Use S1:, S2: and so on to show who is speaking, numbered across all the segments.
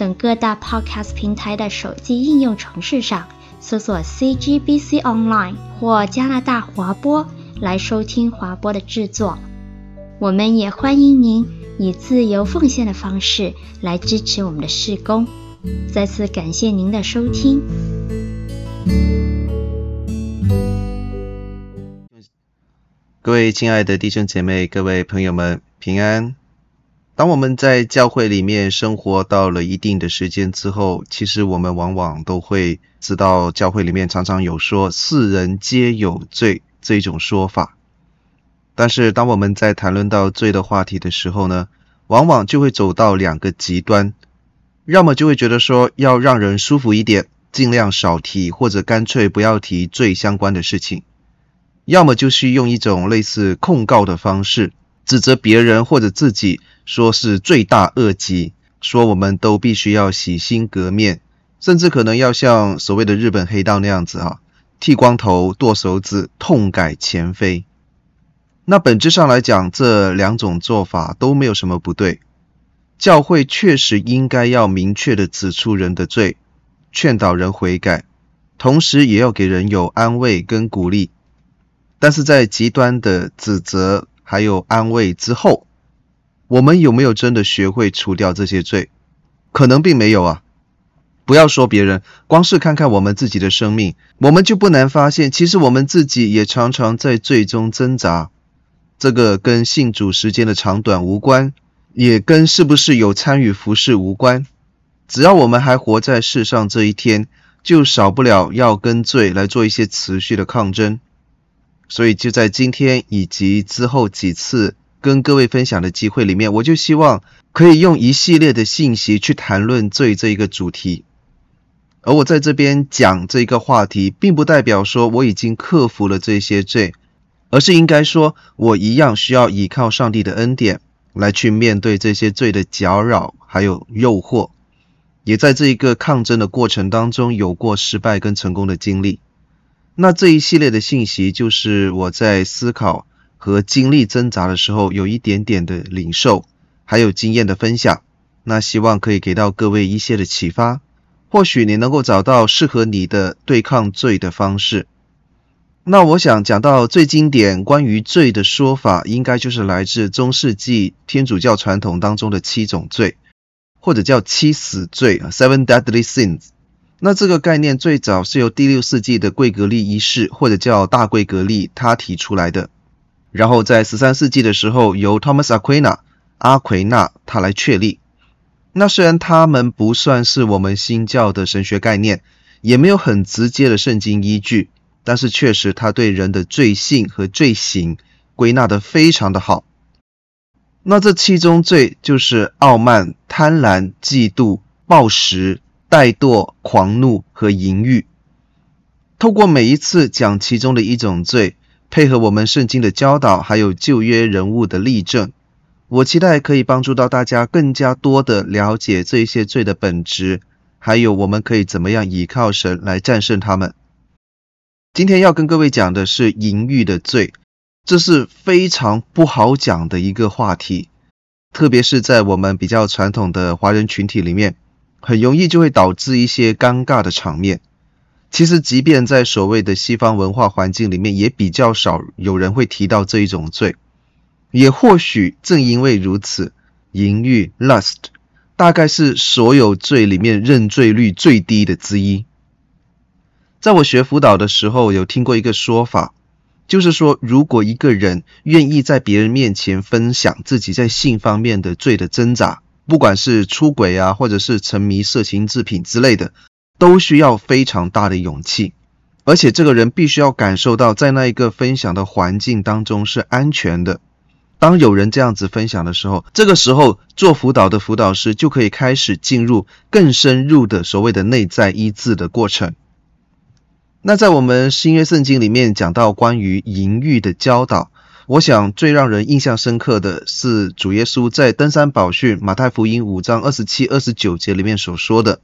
S1: 等各大 Podcast 平台的手机应用程式上搜索 CGBC Online 或加拿大华播来收听华播的制作。我们也欢迎您以自由奉献的方式来支持我们的事工。再次感谢您的收听。
S2: 各位亲爱的弟兄姐妹、各位朋友们，平安。当我们在教会里面生活到了一定的时间之后，其实我们往往都会知道，教会里面常常有说“世人皆有罪”这种说法。但是，当我们在谈论到罪的话题的时候呢，往往就会走到两个极端，要么就会觉得说要让人舒服一点，尽量少提，或者干脆不要提罪相关的事情；要么就是用一种类似控告的方式，指责别人或者自己。说是罪大恶极，说我们都必须要洗心革面，甚至可能要像所谓的日本黑道那样子啊，剃光头、剁手指、痛改前非。那本质上来讲，这两种做法都没有什么不对。教会确实应该要明确地指出人的罪，劝导人悔改，同时也要给人有安慰跟鼓励。但是在极端的指责还有安慰之后，我们有没有真的学会除掉这些罪？可能并没有啊。不要说别人，光是看看我们自己的生命，我们就不难发现，其实我们自己也常常在罪中挣扎。这个跟信主时间的长短无关，也跟是不是有参与服饰无关。只要我们还活在世上这一天，就少不了要跟罪来做一些持续的抗争。所以就在今天以及之后几次。跟各位分享的机会里面，我就希望可以用一系列的信息去谈论罪这一个主题。而我在这边讲这个话题，并不代表说我已经克服了这些罪，而是应该说我一样需要依靠上帝的恩典来去面对这些罪的搅扰还有诱惑，也在这一个抗争的过程当中有过失败跟成功的经历。那这一系列的信息，就是我在思考。和经历挣扎的时候，有一点点的领受，还有经验的分享，那希望可以给到各位一些的启发，或许你能够找到适合你的对抗罪的方式。那我想讲到最经典关于罪的说法，应该就是来自中世纪天主教传统当中的七种罪，或者叫七死罪 （Seven Deadly Sins）。那这个概念最早是由第六世纪的贵格利一世，或者叫大贵格利，他提出来的。然后在十三世纪的时候，由 Thomas Aquina 阿奎纳他来确立。那虽然他们不算是我们新教的神学概念，也没有很直接的圣经依据，但是确实他对人的罪性和罪行归纳得非常的好。那这七宗罪就是傲慢、贪婪、嫉妒、暴食、怠惰、狂怒和淫欲。透过每一次讲其中的一种罪。配合我们圣经的教导，还有旧约人物的例证，我期待可以帮助到大家更加多的了解这些罪的本质，还有我们可以怎么样依靠神来战胜他们。今天要跟各位讲的是淫欲的罪，这是非常不好讲的一个话题，特别是在我们比较传统的华人群体里面，很容易就会导致一些尴尬的场面。其实，即便在所谓的西方文化环境里面，也比较少有人会提到这一种罪。也或许正因为如此，淫欲 （lust） 大概是所有罪里面认罪率最低的之一。在我学辅导的时候，有听过一个说法，就是说，如果一个人愿意在别人面前分享自己在性方面的罪的挣扎，不管是出轨啊，或者是沉迷色情制品之类的。都需要非常大的勇气，而且这个人必须要感受到，在那一个分享的环境当中是安全的，当有人这样子分享的时候，这个时候做辅导的辅导师就可以开始进入更深入的所谓的内在医治的过程。那在我们新约圣经里面讲到关于淫欲的教导，我想最让人印象深刻的是主耶稣在登山宝训马太福音五章二十七、二十九节里面所说的：“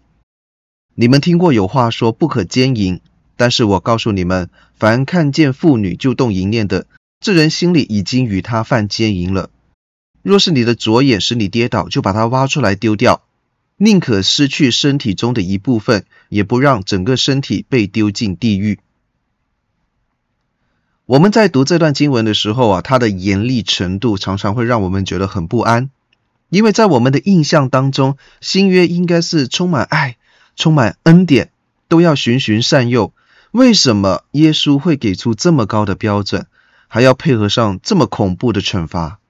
S2: 你们听过有话说不可奸淫，但是我告诉你们，凡看见妇女就动淫念的，这人心里已经与她犯奸淫了。若是你的左眼使你跌倒，就把它挖出来丢掉。”宁可失去身体中的一部分，也不让整个身体被丢进地狱。我们在读这段经文的时候啊，它的严厉程度常常会让我们觉得很不安，因为在我们的印象当中，新约应该是充满爱、充满恩典，都要循循善诱。为什么耶稣会给出这么高的标准，还要配合上这么恐怖的惩罚？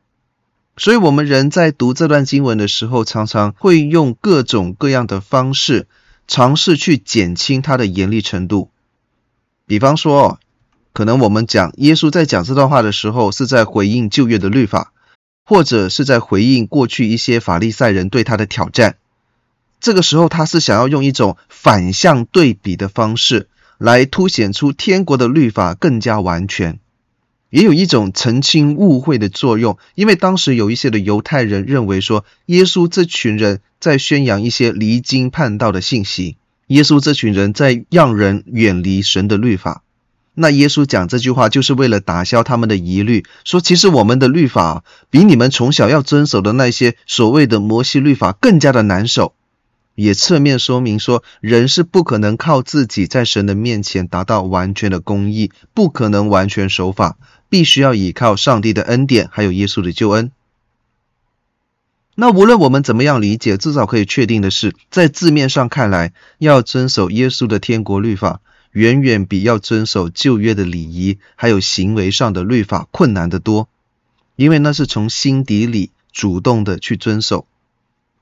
S2: 所以，我们人在读这段经文的时候，常常会用各种各样的方式，尝试去减轻它的严厉程度。比方说，可能我们讲耶稣在讲这段话的时候，是在回应旧约的律法，或者是在回应过去一些法利赛人对他的挑战。这个时候，他是想要用一种反向对比的方式，来凸显出天国的律法更加完全。也有一种澄清误会的作用，因为当时有一些的犹太人认为说，耶稣这群人在宣扬一些离经叛道的信息，耶稣这群人在让人远离神的律法。那耶稣讲这句话就是为了打消他们的疑虑，说其实我们的律法比你们从小要遵守的那些所谓的摩西律法更加的难守，也侧面说明说，人是不可能靠自己在神的面前达到完全的公义，不可能完全守法。必须要依靠上帝的恩典，还有耶稣的救恩。那无论我们怎么样理解，至少可以确定的是，在字面上看来，要遵守耶稣的天国律法，远远比要遵守旧约的礼仪，还有行为上的律法困难得多。因为那是从心底里主动的去遵守。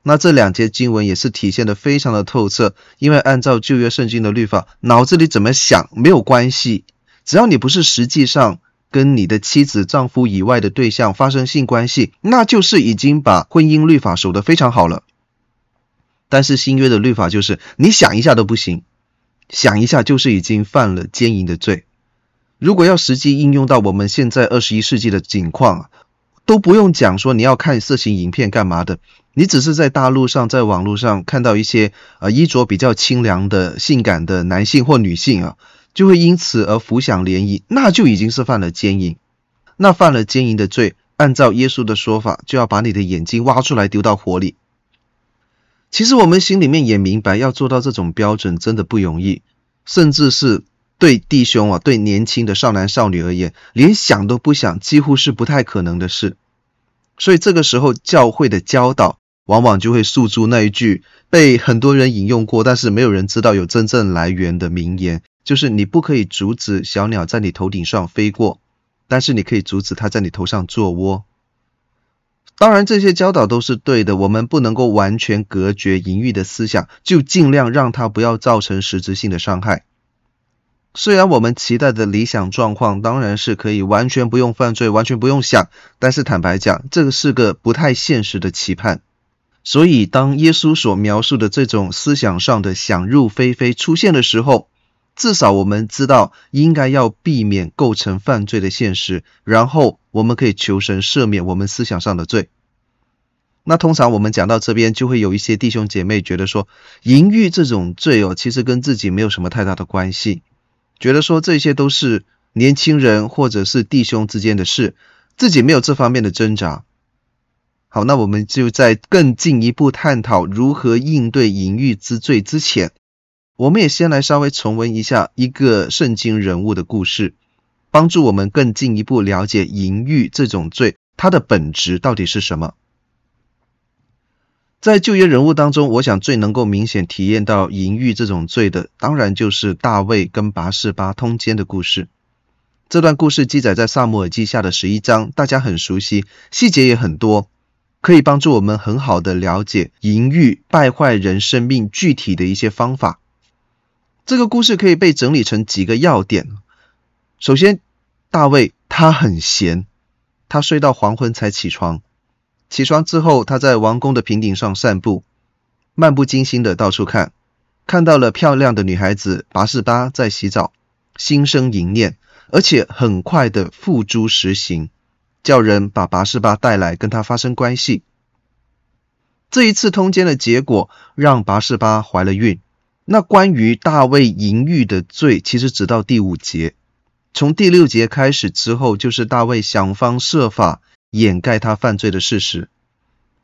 S2: 那这两节经文也是体现得非常的透彻，因为按照旧约圣经的律法，脑子里怎么想没有关系，只要你不是实际上。跟你的妻子、丈夫以外的对象发生性关系，那就是已经把婚姻律法守得非常好了。但是新约的律法就是，你想一下都不行，想一下就是已经犯了奸淫的罪。如果要实际应用到我们现在二十一世纪的境况，都不用讲说你要看色情影片干嘛的，你只是在大陆上，在网络上看到一些呃衣着比较清凉的性感的男性或女性啊。就会因此而浮想联谊，那就已经是犯了奸淫。那犯了奸淫的罪，按照耶稣的说法，就要把你的眼睛挖出来丢到火里。其实我们心里面也明白，要做到这种标准真的不容易，甚至是对弟兄啊，对年轻的少男少女而言，连想都不想，几乎是不太可能的事。所以这个时候，教会的教导往往就会诉诸那一句被很多人引用过，但是没有人知道有真正来源的名言。就是你不可以阻止小鸟在你头顶上飞过，但是你可以阻止它在你头上做窝。当然，这些教导都是对的，我们不能够完全隔绝淫欲的思想，就尽量让它不要造成实质性的伤害。虽然我们期待的理想状况当然是可以完全不用犯罪，完全不用想，但是坦白讲，这个是个不太现实的期盼。所以，当耶稣所描述的这种思想上的想入非非出现的时候，至少我们知道应该要避免构成犯罪的现实，然后我们可以求神赦免我们思想上的罪。那通常我们讲到这边，就会有一些弟兄姐妹觉得说，淫欲这种罪哦，其实跟自己没有什么太大的关系，觉得说这些都是年轻人或者是弟兄之间的事，自己没有这方面的挣扎。好，那我们就在更进一步探讨如何应对淫欲之罪之前。我们也先来稍微重温一下一个圣经人物的故事，帮助我们更进一步了解淫欲这种罪，它的本质到底是什么。在旧约人物当中，我想最能够明显体验到淫欲这种罪的，当然就是大卫跟拔示巴通奸的故事。这段故事记载在撒母耳记下的十一章，大家很熟悉，细节也很多，可以帮助我们很好的了解淫欲败坏人生命具体的一些方法。这个故事可以被整理成几个要点。首先，大卫他很闲，他睡到黄昏才起床。起床之后，他在王宫的平顶上散步，漫不经心的到处看，看到了漂亮的女孩子拔士巴在洗澡，心生淫念，而且很快的付诸实行，叫人把拔士巴带来跟他发生关系。这一次通奸的结果让拔士巴怀了孕。那关于大卫淫欲的罪，其实直到第五节，从第六节开始之后，就是大卫想方设法掩盖他犯罪的事实，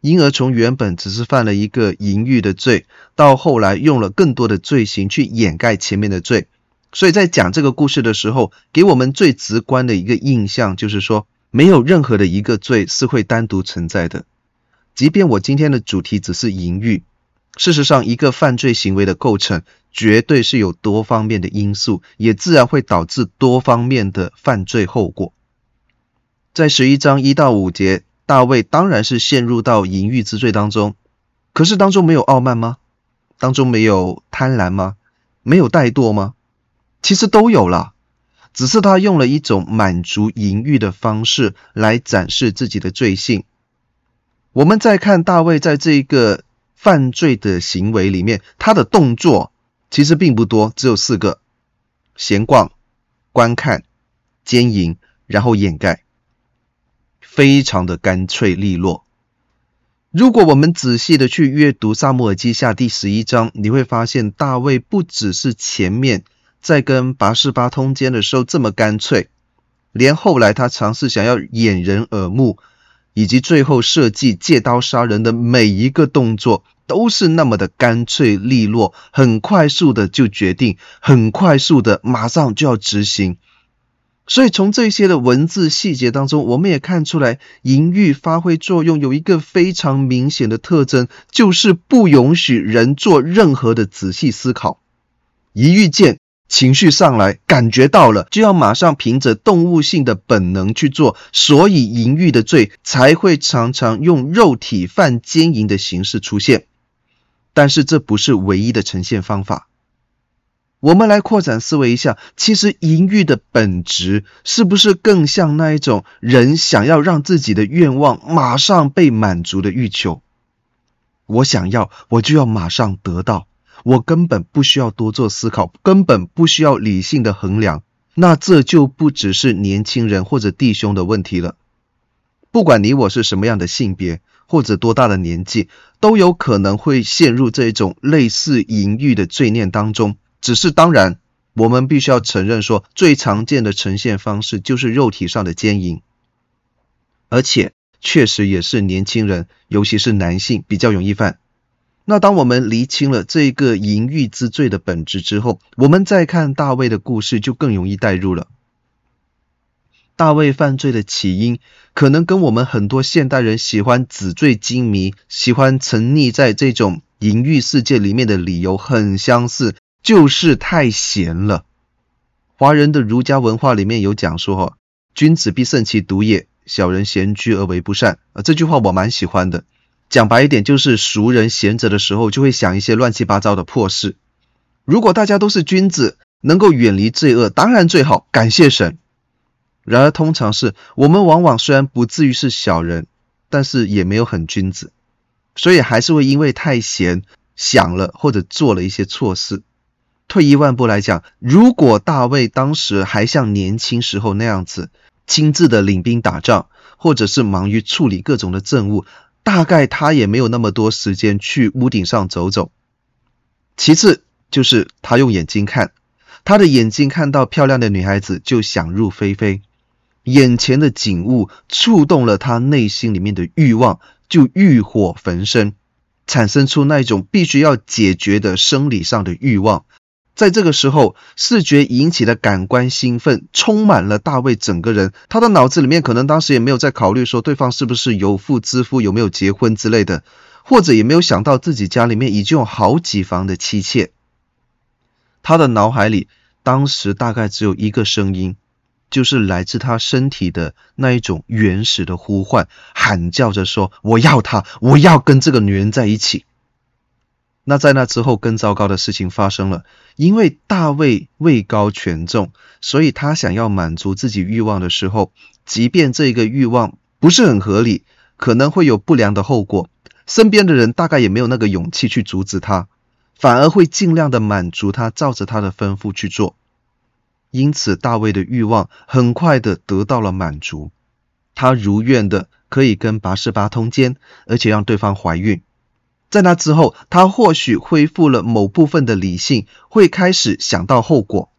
S2: 因而从原本只是犯了一个淫欲的罪，到后来用了更多的罪行去掩盖前面的罪。所以在讲这个故事的时候，给我们最直观的一个印象就是说，没有任何的一个罪是会单独存在的。即便我今天的主题只是淫欲，事实上，一个犯罪行为的构成绝对是有多方面的因素，也自然会导致多方面的犯罪后果。在十一章一到五节，大卫当然是陷入到淫欲之罪当中，可是当中没有傲慢吗？当中没有贪婪吗？没有怠惰吗？其实都有了，只是他用了一种满足淫欲的方式来展示自己的罪性。我们再看大卫在这一个犯罪的行为里面，他的动作其实并不多，只有四个：闲逛、观看、奸淫，然后掩盖，非常的干脆利落。如果我们仔细的去阅读撒母耳记下第十一章，你会发现大卫不只是前面在跟拔示巴通奸的时候这么干脆，连后来他尝试想要掩人耳目。以及最后设计借刀杀人的每一个动作，都是那么的干脆利落，很快速的就决定，很快速的马上就要执行。所以从这些的文字细节当中，我们也看出来，淫欲发挥作用有一个非常明显的特征，就是不允许人做任何的仔细思考，一遇见。情绪上来，感觉到了，就要马上凭着动物性的本能去做，所以淫欲的罪才会常常用肉体犯奸淫的形式出现。但是这不是唯一的呈现方法。我们来扩展思维一下，其实淫欲的本质是不是更像那一种人想要让自己的愿望马上被满足的欲求？我想要，我就要马上得到。我根本不需要多做思考，根本不需要理性的衡量，那这就不只是年轻人或者弟兄的问题了。不管你我是什么样的性别或者多大的年纪，都有可能会陷入这种类似淫欲的罪念当中。只是当然，我们必须要承认说，最常见的呈现方式就是肉体上的奸淫，而且确实也是年轻人，尤其是男性比较容易犯。那当我们厘清了这个淫欲之罪的本质之后，我们再看大卫的故事就更容易带入了。大卫犯罪的起因，可能跟我们很多现代人喜欢纸醉金迷、喜欢沉溺在这种淫欲世界里面的理由很相似，就是太闲了。华人的儒家文化里面有讲说：“哈，君子必慎其独也，小人闲居而为不善。”啊，这句话我蛮喜欢的。讲白一点，就是俗人闲着的时候，就会想一些乱七八糟的破事。如果大家都是君子，能够远离罪恶，当然最好，感谢神。然而，通常是我们往往虽然不至于是小人，但是也没有很君子，所以还是会因为太闲想了或者做了一些错事。退一万步来讲，如果大卫当时还像年轻时候那样子，亲自的领兵打仗，或者是忙于处理各种的政务。大概他也没有那么多时间去屋顶上走走。其次就是他用眼睛看，他的眼睛看到漂亮的女孩子就想入非非，眼前的景物触动了他内心里面的欲望，就欲火焚身，产生出那种必须要解决的生理上的欲望。在这个时候，视觉引起的感官兴奋充满了大卫整个人。他的脑子里面可能当时也没有在考虑说对方是不是有妇之夫，有没有结婚之类的，或者也没有想到自己家里面已经有好几房的妻妾。他的脑海里当时大概只有一个声音，就是来自他身体的那一种原始的呼唤，喊叫着说：“我要她，我要跟这个女人在一起。”那在那之后，更糟糕的事情发生了，因为大卫位高权重，所以他想要满足自己欲望的时候，即便这个欲望不是很合理，可能会有不良的后果，身边的人大概也没有那个勇气去阻止他，反而会尽量的满足他，照着他的吩咐去做。因此，大卫的欲望很快的得到了满足，他如愿的可以跟拔示巴通奸，而且让对方怀孕。在那之后，他或许恢复了某部分的理性，会开始想到后果。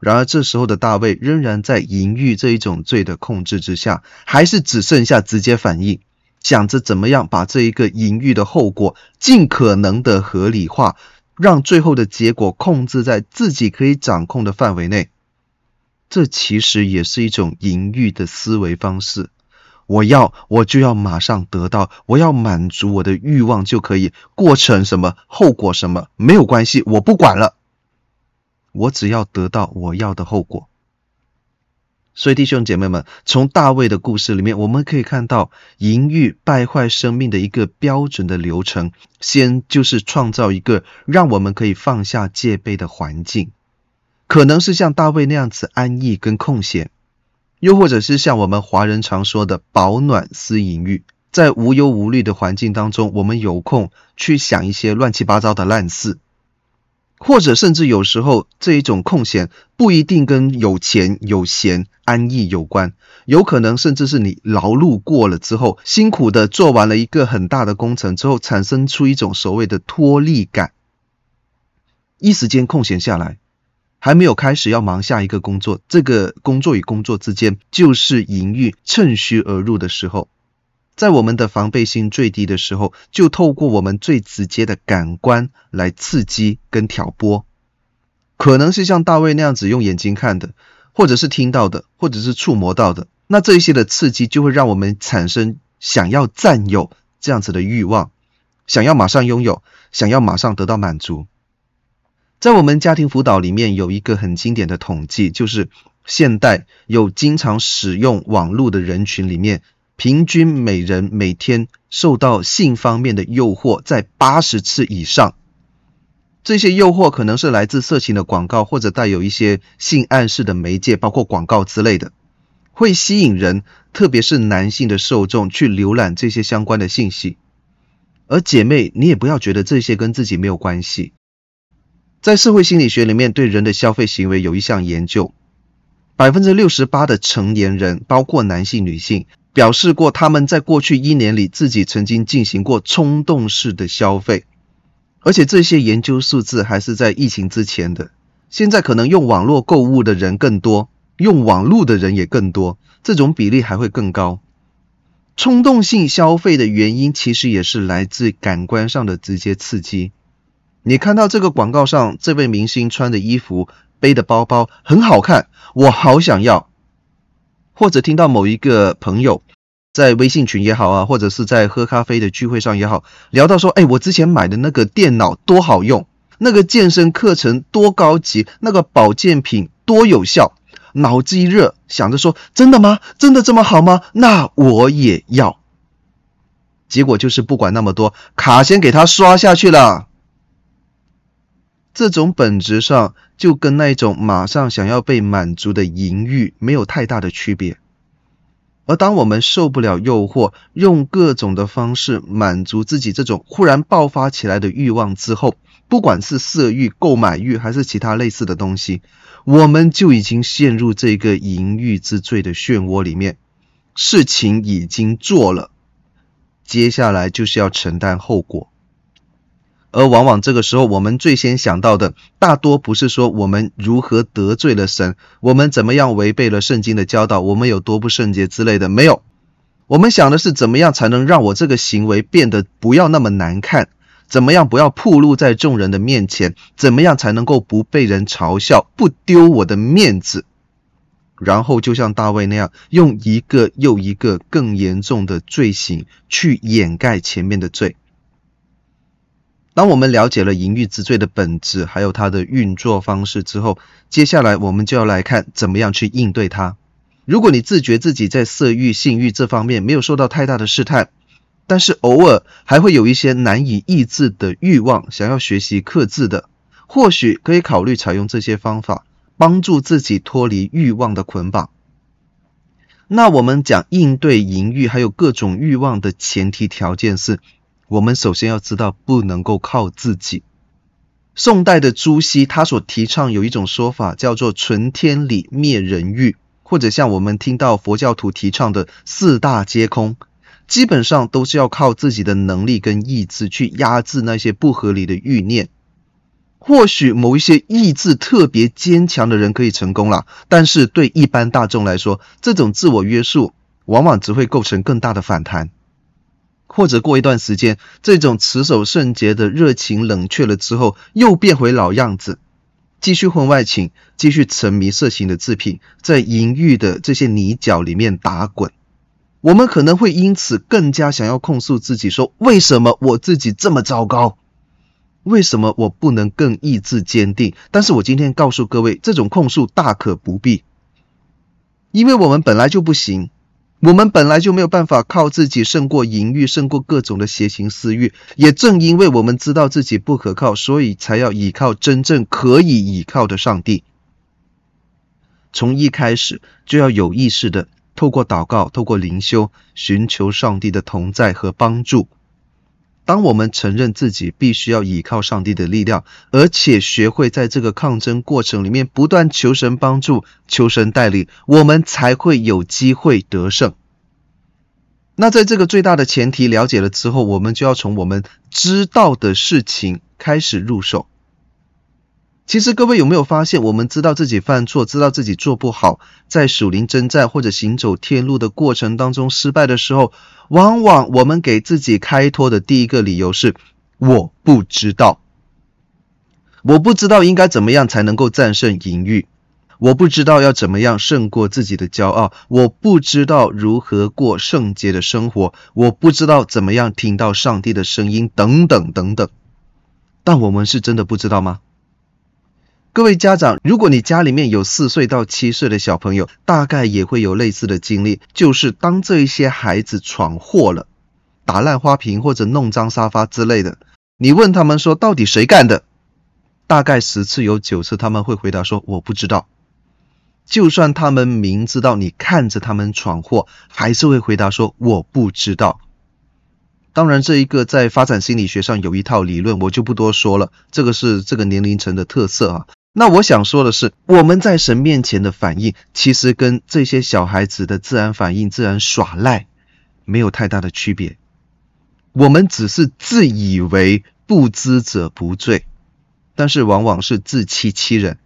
S2: 然而，这时候的大卫仍然在淫欲这一种罪的控制之下，还是只剩下直接反应，想着怎么样把这一个淫欲的后果尽可能的合理化，让最后的结果控制在自己可以掌控的范围内。这其实也是一种淫欲的思维方式。我要，我就要马上得到，我要满足我的欲望就可以，过程什么，后果什么，没有关系，我不管了，我只要得到我要的后果。所以弟兄姐妹们，从大卫的故事里面，我们可以看到淫欲败坏生命的一个标准的流程，先就是创造一个让我们可以放下戒备的环境，可能是像大卫那样子安逸跟空闲。又或者是像我们华人常说的“饱暖思淫欲”，在无忧无虑的环境当中，我们有空去想一些乱七八糟的烂事，或者甚至有时候这一种空闲不一定跟有钱有闲安逸有关，有可能甚至是你劳碌过了之后，辛苦的做完了一个很大的工程之后，产生出一种所谓的脱力感，一时间空闲下来。还没有开始要忙下一个工作，这个工作与工作之间就是淫欲趁虚而入的时候，在我们的防备心最低的时候，就透过我们最直接的感官来刺激跟挑拨，可能是像大卫那样子用眼睛看的，或者是听到的，或者是触摸到的，那这一些的刺激就会让我们产生想要占有这样子的欲望，想要马上拥有，想要马上得到满足。在我们家庭辅导里面有一个很经典的统计，就是现代有经常使用网络的人群里面，平均每人每天受到性方面的诱惑在八十次以上。这些诱惑可能是来自色情的广告，或者带有一些性暗示的媒介，包括广告之类的，会吸引人，特别是男性的受众去浏览这些相关的信息。而姐妹，你也不要觉得这些跟自己没有关系。在社会心理学里面，对人的消费行为有一项研究，百分之六十八的成年人，包括男性、女性，表示过他们在过去一年里自己曾经进行过冲动式的消费，而且这些研究数字还是在疫情之前的。现在可能用网络购物的人更多，用网络的人也更多，这种比例还会更高。冲动性消费的原因，其实也是来自感官上的直接刺激。你看到这个广告上，这位明星穿的衣服、背的包包很好看，我好想要。或者听到某一个朋友在微信群也好啊，或者是在喝咖啡的聚会上也好，聊到说，哎，我之前买的那个电脑多好用，那个健身课程多高级，那个保健品多有效，脑子一热，想着说，真的吗？真的这么好吗？那我也要。结果就是不管那么多，卡先给他刷下去了。这种本质上就跟那种马上想要被满足的淫欲没有太大的区别。而当我们受不了诱惑，用各种的方式满足自己这种忽然爆发起来的欲望之后，不管是色欲、购买欲还是其他类似的东西，我们就已经陷入这个淫欲之罪的漩涡里面，事情已经做了，接下来就是要承担后果。而往往这个时候，我们最先想到的，大多不是说我们如何得罪了神，我们怎么样违背了圣经的教导，我们有多不圣洁之类的，没有。我们想的是怎么样才能让我这个行为变得不要那么难看，怎么样不要暴露在众人的面前，怎么样才能够不被人嘲笑，不丢我的面子。然后就像大卫那样，用一个又一个更严重的罪行去掩盖前面的罪。当我们了解了淫欲之罪的本质，还有它的运作方式之后，接下来我们就要来看怎么样去应对它。如果你自觉自己在色欲、性欲这方面没有受到太大的试探，但是偶尔还会有一些难以抑制的欲望，想要学习克制的，或许可以考虑采用这些方法，帮助自己脱离欲望的捆绑。那我们讲应对淫欲还有各种欲望的前提条件是，我们首先要知道不能够靠自己。宋代的朱熹他所提倡有一种说法叫做“存天理，灭人欲”，或者像我们听到佛教徒提倡的“四大皆空”，基本上都是要靠自己的能力跟意志去压制那些不合理的欲念。或许某一些意志特别坚强的人可以成功了，但是对一般大众来说，这种自我约束往往只会构成更大的反弹。或者过一段时间，这种持守圣洁的热情冷却了之后，又变回老样子，继续婚外情，继续沉迷色情的制品，在淫欲的这些泥沼里面打滚。我们可能会因此更加想要控诉自己，说：为什么我自己这么糟糕？为什么我不能更意志坚定？但是我今天告诉各位，这种控诉大可不必，因为我们本来就不行，我们本来就没有办法靠自己胜过淫欲，胜过各种的邪情私欲。也正因为我们知道自己不可靠，所以才要倚靠真正可以倚靠的上帝。从一开始就要有意识的透过祷告，透过灵修，寻求上帝的同在和帮助。当我们承认自己必须要依靠上帝的力量，而且学会在这个抗争过程里面不断求神帮助、求神带领，我们才会有机会得胜。那在这个最大的前提了解了之后，我们就要从我们知道的事情开始入手。其实各位有没有发现，我们知道自己犯错，知道自己做不好，在属灵征战或者行走天路的过程当中失败的时候，往往我们给自己开脱的第一个理由是我不知道，我不知道应该怎么样才能够战胜淫欲，我不知道要怎么样胜过自己的骄傲，我不知道如何过圣洁的生活，我不知道怎么样听到上帝的声音，等等等等。但我们是真的不知道吗？各位家长，如果你家里面有四岁到七岁的小朋友，大概也会有类似的经历，就是当这一些孩子闯祸了，打烂花瓶或者弄脏沙发之类的，你问他们说到底谁干的？大概十次有九次他们会回答说我不知道。就算他们明知道你看着他们闯祸，还是会回答说我不知道。当然，这一个在发展心理学上有一套理论，我就不多说了，这个是这个年龄层的特色啊。那我想说的是，我们在神面前的反应，其实跟这些小孩子的自然反应、自然耍赖，没有太大的区别。我们只是自以为不知者不罪，但是往往是自欺欺人。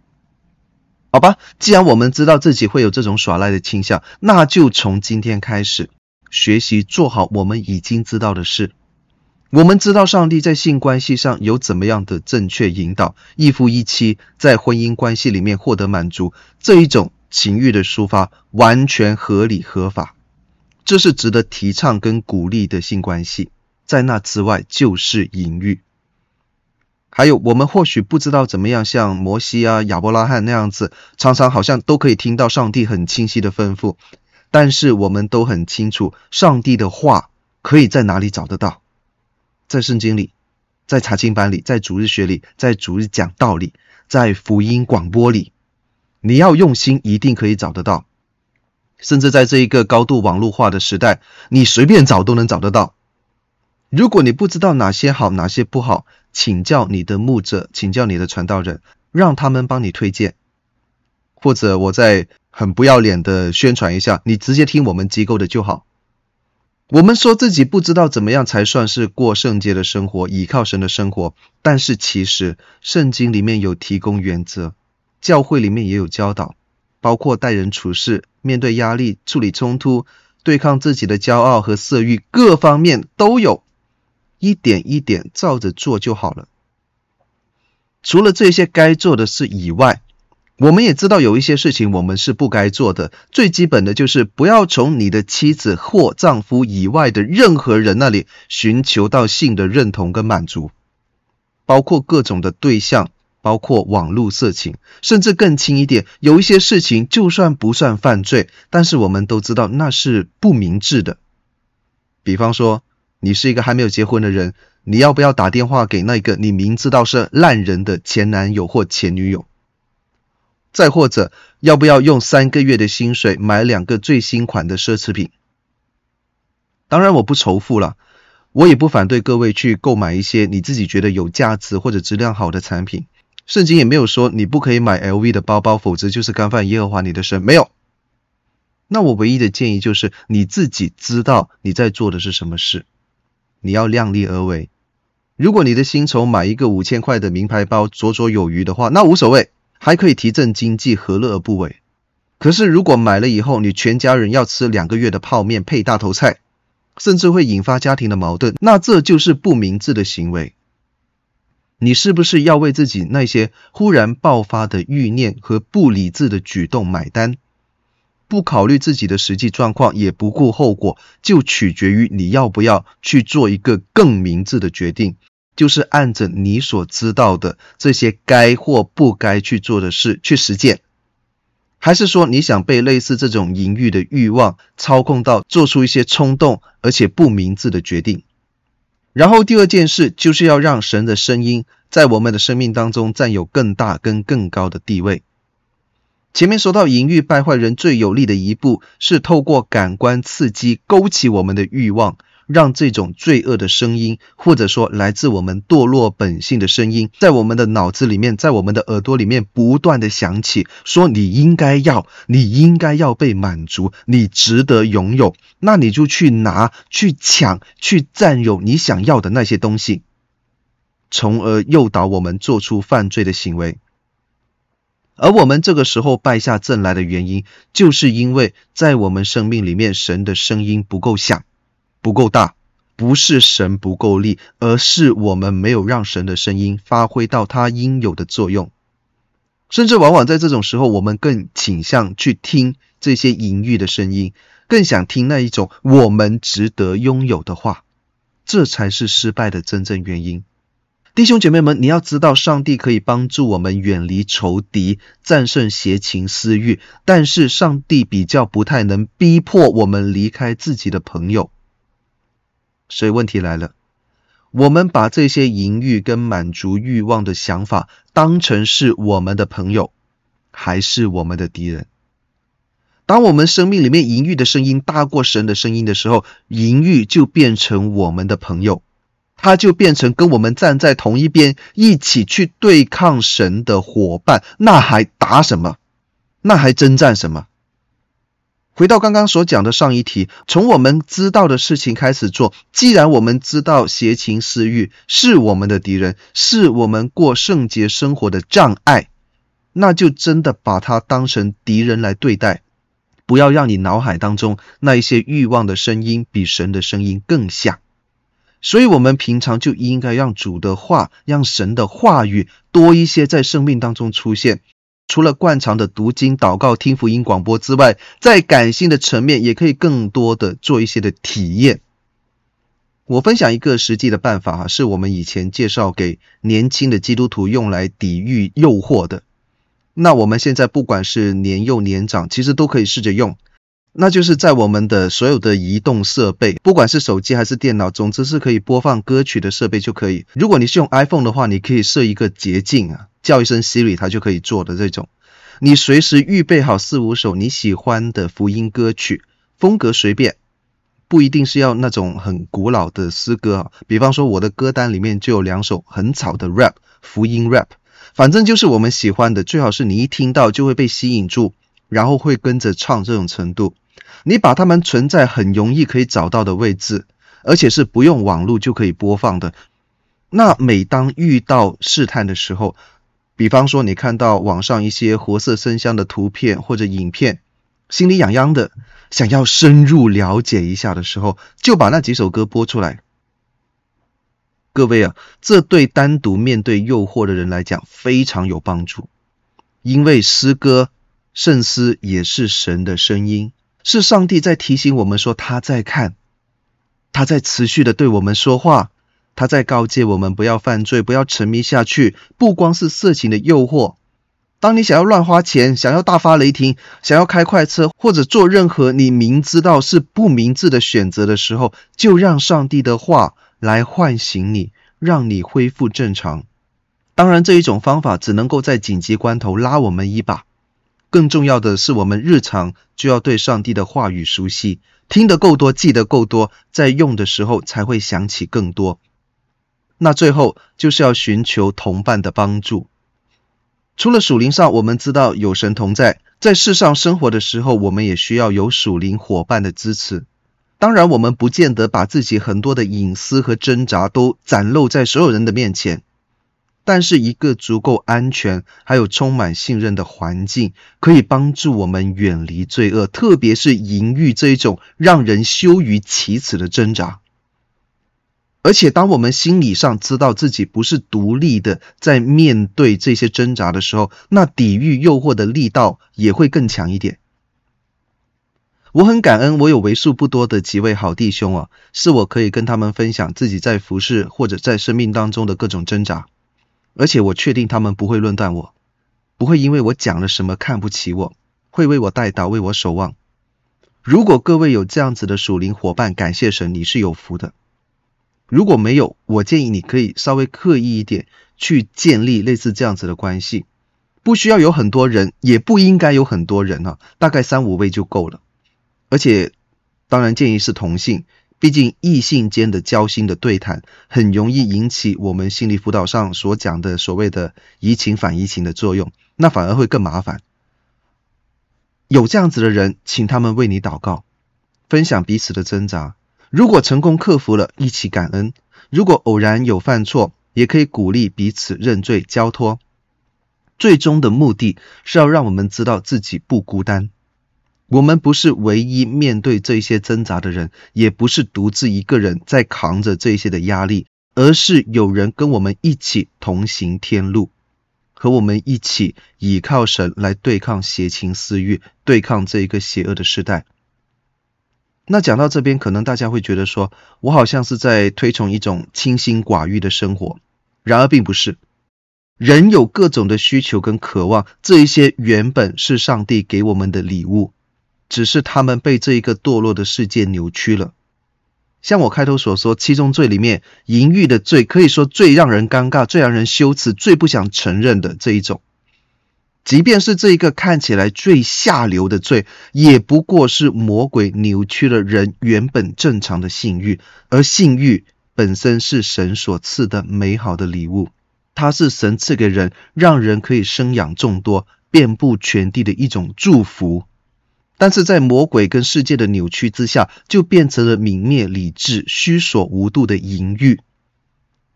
S2: 好吧，既然我们知道自己会有这种耍赖的倾向，那就从今天开始学习做好我们已经知道的事。我们知道上帝在性关系上有怎么样的正确引导，一夫一妻在婚姻关系里面获得满足，这一种情欲的抒发完全合理合法，这是值得提倡跟鼓励的性关系。在那之外就是淫欲。还有，我们或许不知道怎么样像摩西啊、亚伯拉罕那样子，常常好像都可以听到上帝很清晰的吩咐，但是我们都很清楚，上帝的话可以在哪里找得到。在圣经里，在查经班里，在主日学里，在主日讲道理，在福音广播里，你要用心，一定可以找得到。甚至在这一个高度网络化的时代，你随便找都能找得到。如果你不知道哪些好，哪些不好，请教你的牧者，请教你的传道人，让他们帮你推荐。或者我再很不要脸的宣传一下，你直接听我们机构的就好。我们说自己不知道怎么样才算是过圣洁的生活，倚靠神的生活。但是其实圣经里面有提供原则，教会里面也有教导，包括待人处事、面对压力、处理冲突、对抗自己的骄傲和色欲，各方面都有，一点一点照着做就好了。除了这些该做的事以外，我们也知道有一些事情我们是不该做的，最基本的就是不要从你的妻子或丈夫以外的任何人那里寻求到性的认同跟满足，包括各种的对象，包括网络色情，甚至更轻一点，有一些事情就算不算犯罪，但是我们都知道那是不明智的。比方说，你是一个还没有结婚的人，你要不要打电话给那个你明知道是烂人的前男友或前女友？再或者，要不要用三个月的薪水买两个最新款的奢侈品？当然，我不仇富了，我也不反对各位去购买一些你自己觉得有价值或者质量好的产品。圣经也没有说你不可以买 LV 的包包，否则就是干犯耶和华你的神。没有。那我唯一的建议就是你自己知道你在做的是什么事，你要量力而为。如果你的薪酬买一个五千块的名牌包绰绰有余的话，那无所谓。还可以提振经济，何乐而不为？可是如果买了以后，你全家人要吃两个月的泡面配大头菜，甚至会引发家庭的矛盾，那这就是不明智的行为。你是不是要为自己那些忽然爆发的欲念和不理智的举动买单？不考虑自己的实际状况，也不顾后果，就取决于你要不要去做一个更明智的决定。就是按着你所知道的这些该或不该去做的事去实践，还是说你想被类似这种淫欲的欲望操控到做出一些冲动而且不明智的决定？然后第二件事就是要让神的声音在我们的生命当中占有更大跟更高的地位。前面说到淫欲败坏人最有力的一步是透过感官刺激勾起我们的欲望。让这种罪恶的声音，或者说来自我们堕落本性的声音，在我们的脑子里面，在我们的耳朵里面不断的响起，说你应该要，你应该要被满足，你值得拥有，那你就去拿、去抢、去占有你想要的那些东西，从而诱导我们做出犯罪的行为。而我们这个时候败下阵来的原因，就是因为在我们生命里面，神的声音不够响。不够大，不是神不够力，而是我们没有让神的声音发挥到它应有的作用。甚至往往在这种时候，我们更倾向去听这些淫欲的声音，更想听那一种我们值得拥有的话。这才是失败的真正原因。弟兄姐妹们，你要知道，上帝可以帮助我们远离仇敌，战胜邪情私欲，但是上帝比较不太能逼迫我们离开自己的朋友。所以问题来了，我们把这些淫欲跟满足欲望的想法当成是我们的朋友，还是我们的敌人？当我们生命里面淫欲的声音大过神的声音的时候，淫欲就变成我们的朋友，它就变成跟我们站在同一边，一起去对抗神的伙伴。那还打什么？那还征战什么？回到刚刚所讲的上一题，从我们知道的事情开始做。既然我们知道邪情私欲是我们的敌人，是我们过圣洁生活的障碍，那就真的把它当成敌人来对待。不要让你脑海当中那一些欲望的声音比神的声音更响。所以，我们平常就应该让主的话，让神的话语多一些在生命当中出现。除了惯常的读经、祷告、听福音广播之外，在感性的层面也可以更多的做一些的体验。我分享一个实际的办法哈，是我们以前介绍给年轻的基督徒用来抵御诱惑的。那我们现在不管是年幼年长，其实都可以试着用。那就是在我们的所有的移动设备，不管是手机还是电脑，总之是可以播放歌曲的设备就可以。如果你是用 iPhone 的话，你可以设一个捷径啊。叫一声 Siri，它就可以做的这种。你随时预备好四五首你喜欢的福音歌曲，风格随便，不一定是要那种很古老的诗歌。比方说，我的歌单里面就有两首很吵的 rap，福音 rap，反正就是我们喜欢的，最好是你一听到就会被吸引住，然后会跟着唱这种程度。你把它们存在很容易可以找到的位置，而且是不用网络就可以播放的。那每当遇到试探的时候，比方说，你看到网上一些活色生香的图片或者影片，心里痒痒的，想要深入了解一下的时候，就把那几首歌播出来。各位啊，这对单独面对诱惑的人来讲非常有帮助，因为诗歌、圣诗也是神的声音，是上帝在提醒我们说他在看，他在持续的对我们说话。他在告诫我们不要犯罪，不要沉迷下去。不光是色情的诱惑，当你想要乱花钱、想要大发雷霆、想要开快车，或者做任何你明知道是不明智的选择的时候，就让上帝的话来唤醒你，让你恢复正常。当然，这一种方法只能够在紧急关头拉我们一把。更重要的是，我们日常就要对上帝的话语熟悉，听得够多，记得够多，在用的时候才会想起更多。那最后就是要寻求同伴的帮助。除了属灵上，我们知道有神同在，在世上生活的时候，我们也需要有属灵伙伴的支持。当然，我们不见得把自己很多的隐私和挣扎都展露在所有人的面前，但是一个足够安全还有充满信任的环境，可以帮助我们远离罪恶，特别是淫欲这一种让人羞于启齿的挣扎。而且，当我们心理上知道自己不是独立的，在面对这些挣扎的时候，那抵御诱惑的力道也会更强一点。我很感恩，我有为数不多的几位好弟兄啊，是我可以跟他们分享自己在服事或者在生命当中的各种挣扎。而且，我确定他们不会论断我，不会因为我讲了什么看不起我，会为我代祷，为我守望。如果各位有这样子的属灵伙伴，感谢神，你是有福的。如果没有，我建议你可以稍微刻意一点去建立类似这样子的关系，不需要有很多人，也不应该有很多人啊，大概三五位就够了。而且，当然建议是同性，毕竟异性间的交心的对谈很容易引起我们心理辅导上所讲的所谓的移情反移情的作用，那反而会更麻烦。有这样子的人，请他们为你祷告，分享彼此的挣扎。如果成功克服了，一起感恩；如果偶然有犯错，也可以鼓励彼此认罪交托。最终的目的是要让我们知道自己不孤单，我们不是唯一面对这些挣扎的人，也不是独自一个人在扛着这些的压力，而是有人跟我们一起同行天路，和我们一起倚靠神来对抗邪情私欲，对抗这一个邪恶的时代。那讲到这边，可能大家会觉得说，我好像是在推崇一种清心寡欲的生活。然而并不是，人有各种的需求跟渴望，这一些原本是上帝给我们的礼物，只是他们被这一个堕落的世界扭曲了。像我开头所说，七宗罪里面，淫欲的罪可以说最让人尴尬、最让人羞耻、最不想承认的这一种。即便是这一个看起来最下流的罪，也不过是魔鬼扭曲了人原本正常的性欲，而性欲本身是神所赐的美好的礼物，它是神赐给人，让人可以生养众多、遍布全地的一种祝福。但是在魔鬼跟世界的扭曲之下，就变成了泯灭理智、虚所无度的淫欲。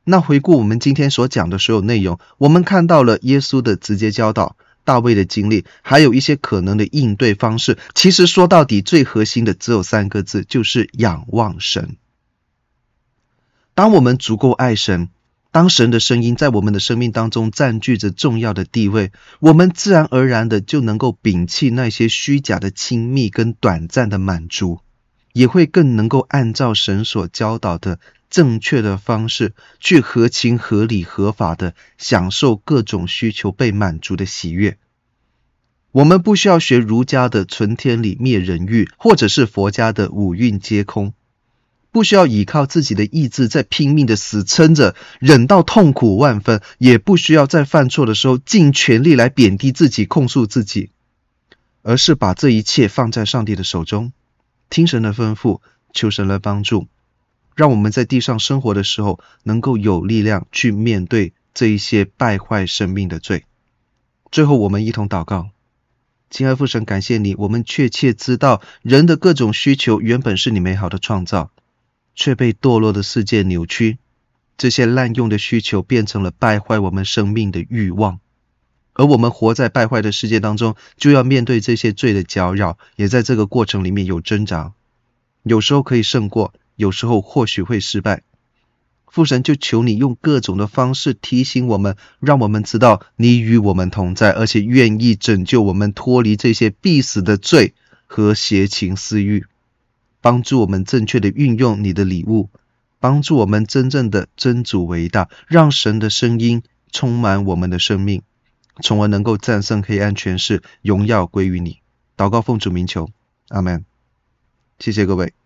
S2: 那回顾我们今天所讲的所有内容，我们看到了耶稣的直接教导。大卫的经历，还有一些可能的应对方式。其实说到底，最核心的只有三个字，就是仰望神。当我们足够爱神，当神的声音在我们的生命当中占据着重要的地位，我们自然而然的就能够摒弃那些虚假的亲密跟短暂的满足，也会更能够按照神所教导的。正确的方式去合情合理合法的享受各种需求被满足的喜悦。我们不需要学儒家的存天理灭人欲，或者是佛家的五蕴皆空，不需要依靠自己的意志在拼命的死撑着，忍到痛苦万分，也不需要在犯错的时候尽全力来贬低自己、控诉自己，而是把这一切放在上帝的手中，听神的吩咐，求神来帮助。让我们在地上生活的时候，能够有力量去面对这一些败坏生命的罪。最后，我们一同祷告：亲爱父神，感谢你，我们确切知道人的各种需求原本是你美好的创造，却被堕落的世界扭曲。这些滥用的需求变成了败坏我们生命的欲望，而我们活在败坏的世界当中，就要面对这些罪的搅扰，也在这个过程里面有挣扎，有时候可以胜过。有时候或许会失败，父神就求你用各种的方式提醒我们，让我们知道你与我们同在，而且愿意拯救我们脱离这些必死的罪和邪情私欲，帮助我们正确的运用你的礼物，帮助我们真正的真主为大，让神的声音充满我们的生命，从而能够战胜黑暗权势，荣耀归于你。祷告奉主名求，阿门。谢谢各位。